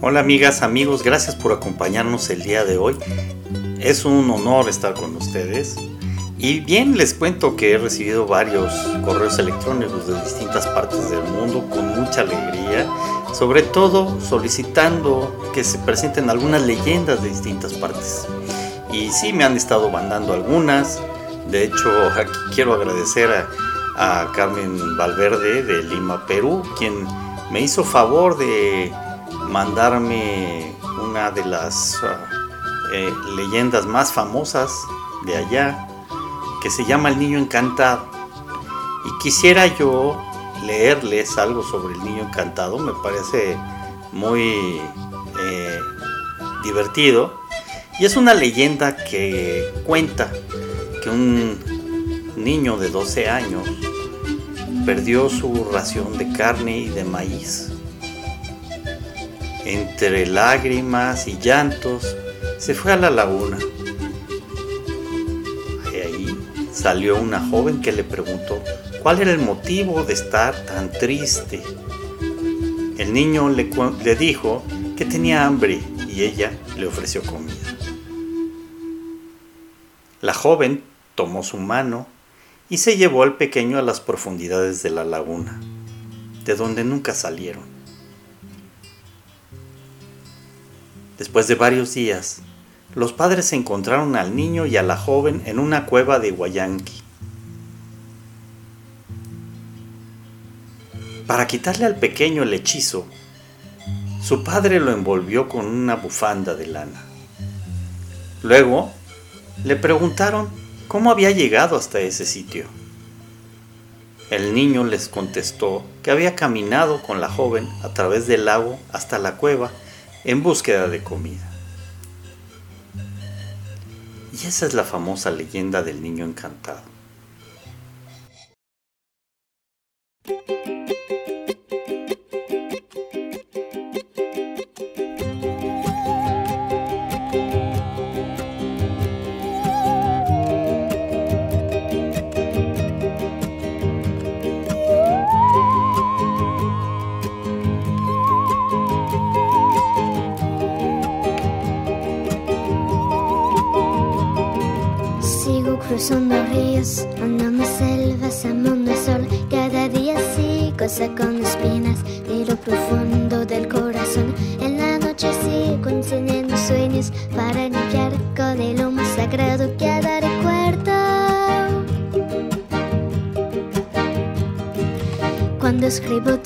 Hola amigas, amigos, gracias por acompañarnos el día de hoy. Es un honor estar con ustedes. Y bien, les cuento que he recibido varios correos electrónicos de distintas partes del mundo con mucha alegría, sobre todo solicitando que se presenten algunas leyendas de distintas partes. Y sí, me han estado mandando algunas. De hecho, aquí quiero agradecer a, a Carmen Valverde de Lima, Perú, quien me hizo favor de mandarme una de las ah, eh, leyendas más famosas de allá, que se llama El Niño Encantado. Y quisiera yo leerles algo sobre el Niño Encantado, me parece muy eh, divertido. Y es una leyenda que cuenta que un niño de 12 años perdió su ración de carne y de maíz entre lágrimas y llantos, se fue a la laguna. Y ahí salió una joven que le preguntó cuál era el motivo de estar tan triste. El niño le, le dijo que tenía hambre y ella le ofreció comida. La joven tomó su mano y se llevó al pequeño a las profundidades de la laguna, de donde nunca salieron. Después de varios días, los padres encontraron al niño y a la joven en una cueva de Guayanqui. Para quitarle al pequeño el hechizo, su padre lo envolvió con una bufanda de lana. Luego, le preguntaron cómo había llegado hasta ese sitio. El niño les contestó que había caminado con la joven a través del lago hasta la cueva en búsqueda de comida. Y esa es la famosa leyenda del niño encantado. Cruzando ríos, andando selvas, amando el sol. Cada día sigo con espinas de lo profundo del corazón. En la noche sigo encendiendo sueños para limpiar con el humo sagrado que ha de recuerdo. Cuando escribo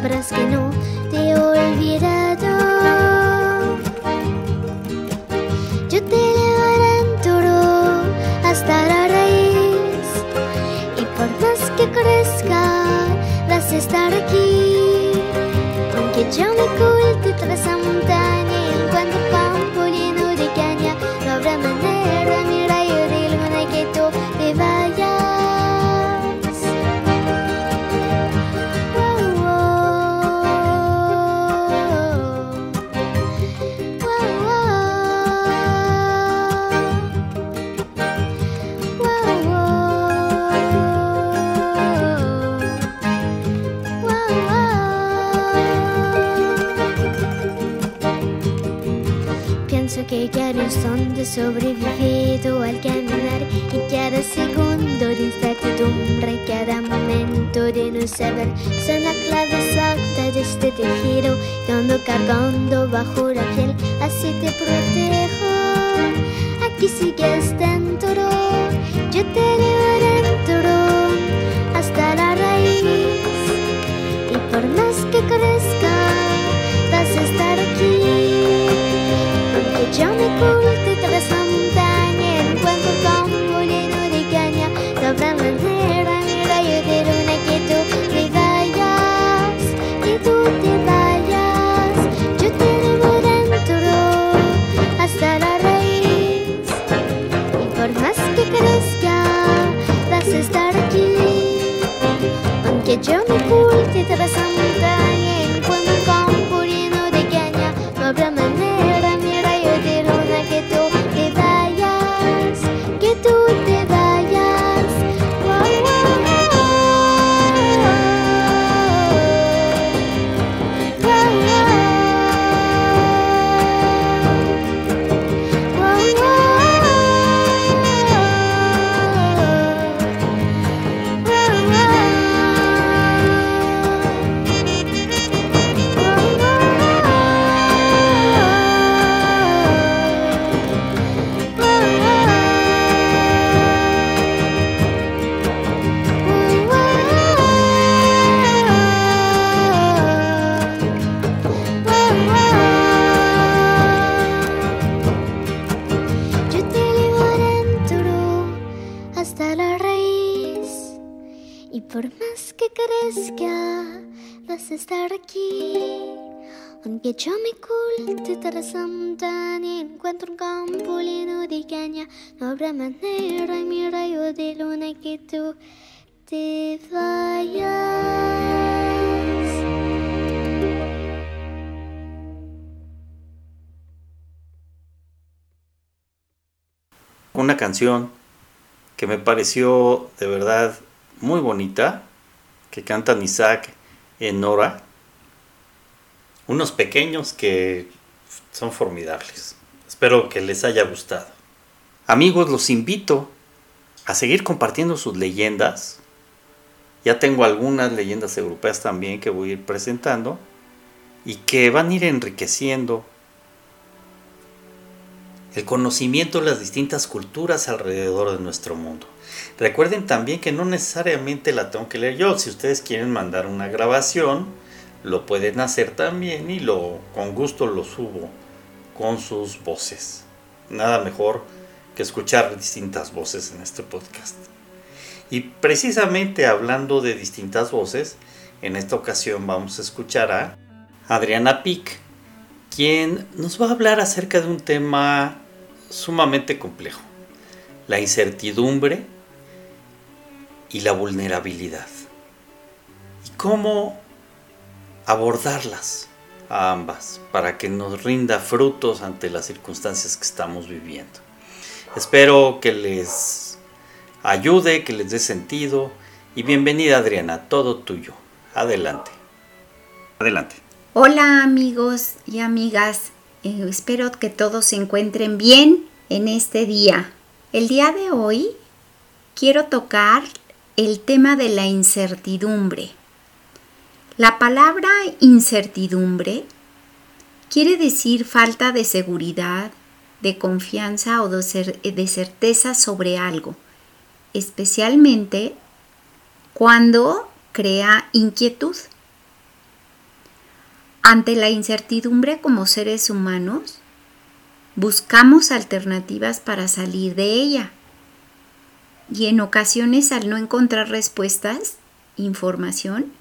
sabrás que no te he olvidado. Yo te levanto hasta la raíz Y por más que crezca vas a estar aquí que yo me sobrevivido al caminar y cada segundo de incertidumbre, cada momento de no saber son la clave exacta de este tejido que ando cargando bajo la piel, así te protejo. Aquí sigues dentro, yo te llevo dentro hasta la raíz. Y por más que crezca, Aunque yo me oculte crezca vas a estar aquí. Aunque yo me oculte tras montaña, encuentro un campo lleno de caña. No habrá manera en mi rayo de luna que tú te vayas. Una canción que me pareció de verdad muy bonita, que cantan Isaac y Nora. Unos pequeños que son formidables. Espero que les haya gustado. Amigos, los invito a seguir compartiendo sus leyendas. Ya tengo algunas leyendas europeas también que voy a ir presentando y que van a ir enriqueciendo el conocimiento de las distintas culturas alrededor de nuestro mundo. Recuerden también que no necesariamente la tengo que leer yo. Si ustedes quieren mandar una grabación, lo pueden hacer también y lo con gusto lo subo con sus voces. Nada mejor que escuchar distintas voces en este podcast. Y precisamente hablando de distintas voces, en esta ocasión vamos a escuchar a Adriana Pic, quien nos va a hablar acerca de un tema sumamente complejo, la incertidumbre y la vulnerabilidad. Y cómo abordarlas a ambas para que nos rinda frutos ante las circunstancias que estamos viviendo. Espero que les ayude, que les dé sentido Y bienvenida Adriana, todo tuyo. Adelante. Adelante. Hola amigos y amigas, eh, espero que todos se encuentren bien en este día. El día de hoy quiero tocar el tema de la incertidumbre. La palabra incertidumbre quiere decir falta de seguridad, de confianza o de, certeza sobre algo, especialmente cuando crea inquietud. Ante la incertidumbre como seres humanos, buscamos alternativas para salir de ella. Y en ocasiones al no encontrar respuestas, información,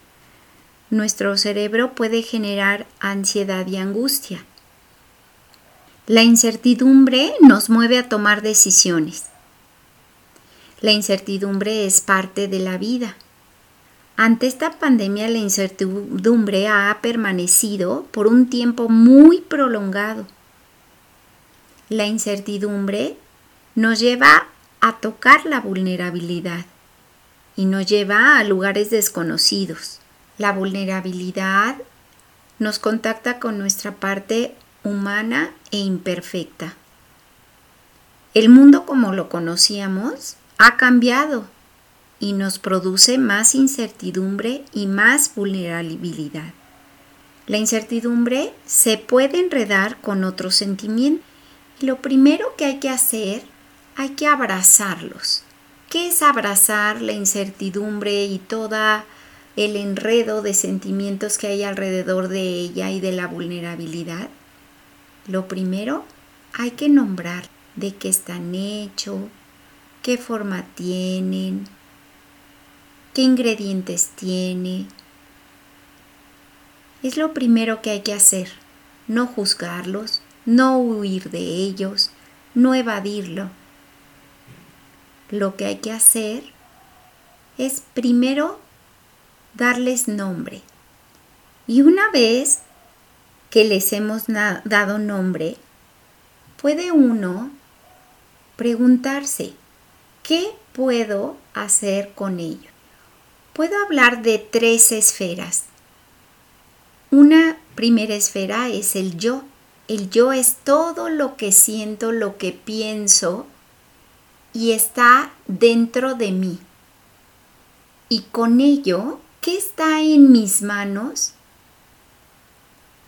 nuestro cerebro puede generar ansiedad y angustia. La incertidumbre nos mueve a tomar decisiones. La incertidumbre es parte de la vida. Ante esta pandemia la incertidumbre ha permanecido por un tiempo muy prolongado. La incertidumbre nos lleva a tocar la vulnerabilidad y nos lleva a lugares desconocidos. La vulnerabilidad nos contacta con nuestra parte humana e imperfecta. El mundo como lo conocíamos ha cambiado y nos produce más incertidumbre y más vulnerabilidad. La incertidumbre se puede enredar con otros sentimientos. Lo primero que hay que hacer, hay que abrazarlos. ¿Qué es abrazar la incertidumbre y todo el enredo de sentimientos que hay alrededor de ella y de la vulnerabilidad? Lo primero, hay que nombrar de qué están hechos, qué forma tienen, qué ingredientes tiene. Es lo primero que hay que hacer, no juzgarlos, no huir de ellos, no evadirlo. Lo que hay que hacer es primero darles nombre. Y una vez que les hemos dado nombre, puede uno preguntarse, ¿qué puedo hacer con ello? puedo hablar de tres esferas. Una primera esfera es el yo. El yo es todo lo que siento, lo que pienso y está dentro de mí. Y con ello, ¿qué está en mis manos?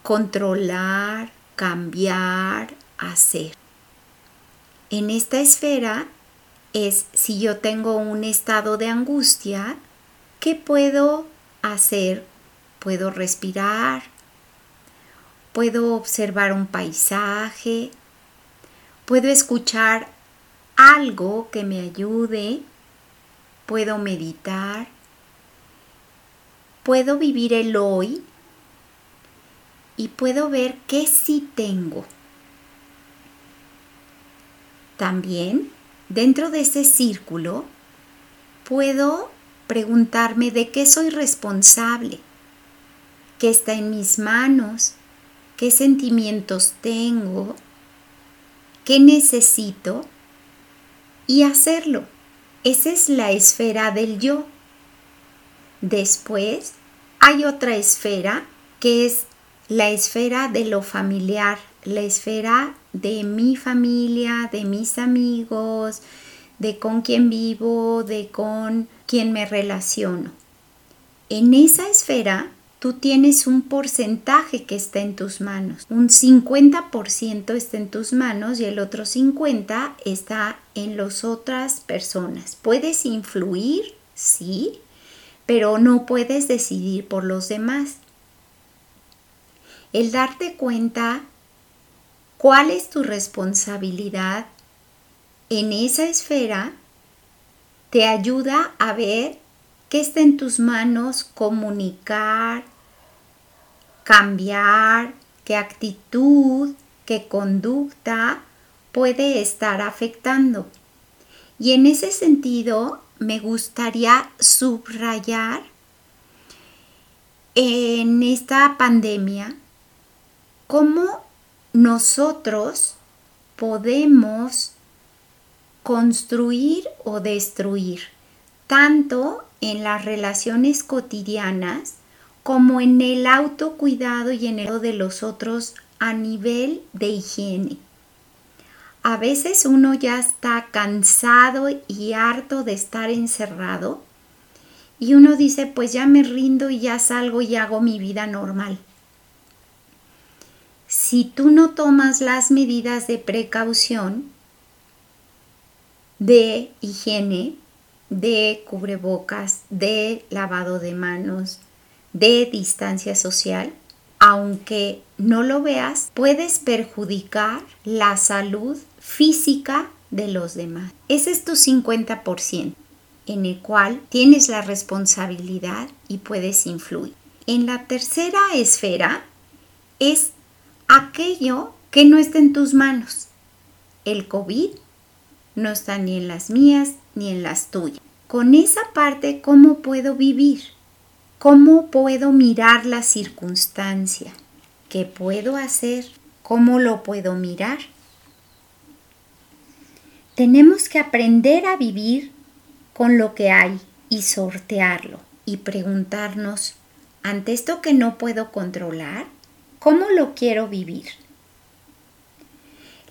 Controlar, cambiar, hacer. En esta esfera es si yo tengo un estado de angustia, ¿Qué puedo hacer? Puedo respirar, puedo observar un paisaje, puedo escuchar algo que me ayude, puedo meditar, puedo vivir el hoy y puedo ver qué sí tengo. También, dentro de ese círculo, puedo preguntarme de qué soy responsable, qué está en mis manos, qué sentimientos tengo, qué necesito y hacerlo. Esa es la esfera del yo. Después hay otra esfera que es la esfera de lo familiar, la esfera de mi familia, de mis amigos, de con quién vivo, de con quien me relaciono. En esa esfera tú tienes un porcentaje que está en tus manos. Un 50% está en tus manos y el otro 50% está en las otras personas. Puedes influir, sí, pero no puedes decidir por los demás. El darte cuenta cuál es tu responsabilidad en esa esfera te ayuda a ver qué está en tus manos comunicar, cambiar, qué actitud, qué conducta puede estar afectando. Y en ese sentido me gustaría subrayar en esta pandemia cómo nosotros podemos construir o destruir, tanto en las relaciones cotidianas como en el autocuidado y en el de los otros a nivel de higiene. A veces uno ya está cansado y harto de estar encerrado y uno dice pues ya me rindo y ya salgo y hago mi vida normal. Si tú no tomas las medidas de precaución, de higiene, de cubrebocas, de lavado de manos, de distancia social, aunque no lo veas, puedes perjudicar la salud física de los demás. Ese es tu 50% en el cual tienes la responsabilidad y puedes influir. En la tercera esfera es aquello que no está en tus manos. El COVID no está ni en las mías ni en las tuyas. Con esa parte, ¿cómo puedo vivir? ¿Cómo puedo mirar la circunstancia? ¿Qué puedo hacer? ¿Cómo lo puedo mirar? Tenemos que aprender a vivir con lo que hay y sortearlo y preguntarnos, ante esto que no puedo controlar, ¿cómo lo quiero vivir?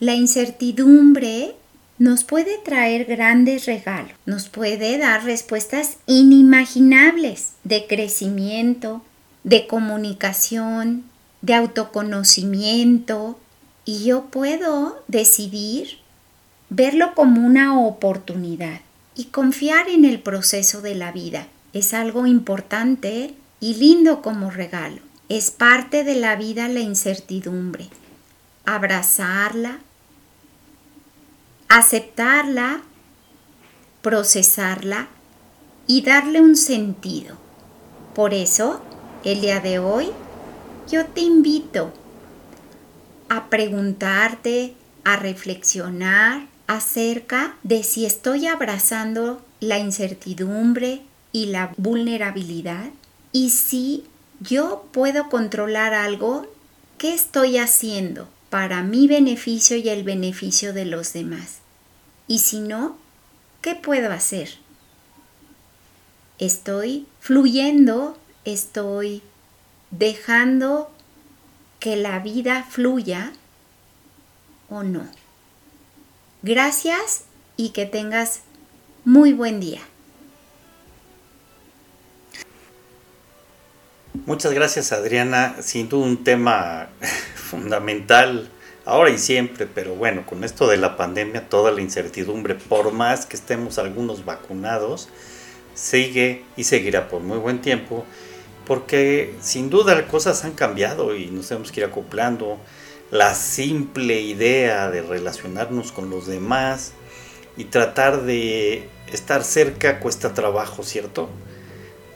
La incertidumbre nos puede traer grandes regalos, nos puede dar respuestas inimaginables de crecimiento, de comunicación, de autoconocimiento y yo puedo decidir verlo como una oportunidad y confiar en el proceso de la vida. Es algo importante y lindo como regalo. Es parte de la vida la incertidumbre. Abrazarla, aceptarla, procesarla y darle un sentido. Por eso, el día de hoy, yo te invito a preguntarte, a reflexionar acerca de si estoy abrazando la incertidumbre y la vulnerabilidad y si yo puedo controlar algo, ¿qué estoy haciendo para mi beneficio y el beneficio de los demás? Y si no, ¿qué puedo hacer? Estoy fluyendo, estoy dejando que la vida fluya o no. Gracias y que tengas muy buen día. Muchas gracias Adriana, sin duda un tema fundamental ahora y siempre, pero bueno, con esto de la pandemia, toda la incertidumbre, por más que estemos algunos vacunados, sigue y seguirá por muy buen tiempo, porque sin duda cosas han cambiado y nos tenemos que ir acoplando. La simple idea de relacionarnos con los demás y tratar de estar cerca cuesta trabajo, ¿cierto?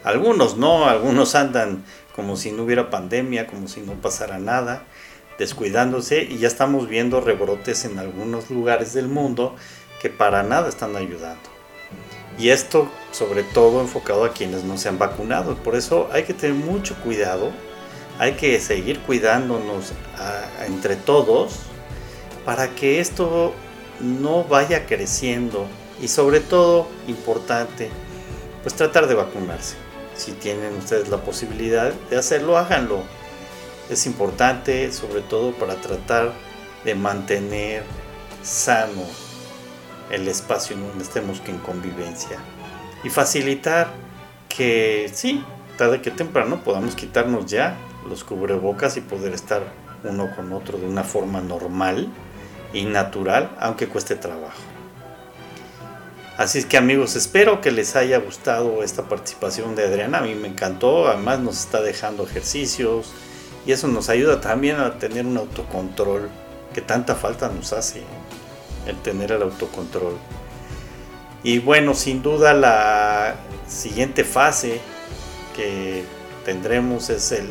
Algunos no, algunos andan como si no hubiera pandemia, como si no pasara nada descuidándose y ya estamos viendo rebrotes en algunos lugares del mundo que para nada están ayudando. Y esto sobre todo enfocado a quienes no se han vacunado. Por eso hay que tener mucho cuidado, hay que seguir cuidándonos entre todos para que esto no vaya creciendo y sobre todo importante pues tratar de vacunarse. Si tienen ustedes la posibilidad de hacerlo, háganlo es importante sobre todo para tratar de mantener sano el espacio en donde estemos en convivencia y facilitar que sí, tarde que temprano podamos quitarnos ya los cubrebocas y poder estar uno con otro de una forma normal y natural, aunque cueste trabajo. Así es que amigos, espero que les haya gustado esta participación de Adriana, a mí me encantó, además nos está dejando ejercicios, y eso nos ayuda también a tener un autocontrol que tanta falta nos hace el tener el autocontrol. Y bueno, sin duda la siguiente fase que tendremos es el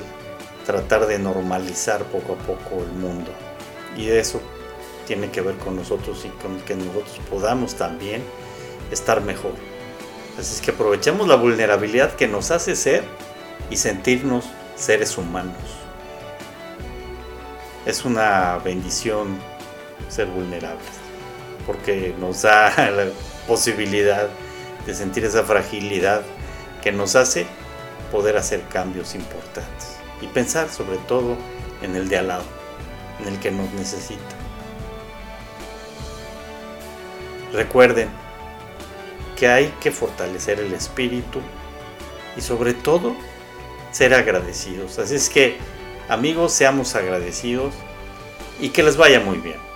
tratar de normalizar poco a poco el mundo. Y eso tiene que ver con nosotros y con que nosotros podamos también estar mejor. Así es que aprovechemos la vulnerabilidad que nos hace ser y sentirnos seres humanos es una bendición ser vulnerables, porque nos da la posibilidad de sentir esa fragilidad que nos hace poder hacer cambios importantes y pensar sobre todo en el de al lado, en el que nos necesita. Recuerden que hay que fortalecer el espíritu y sobre todo ser agradecidos. Así es que amigos, seamos agradecidos y que les vaya muy bien.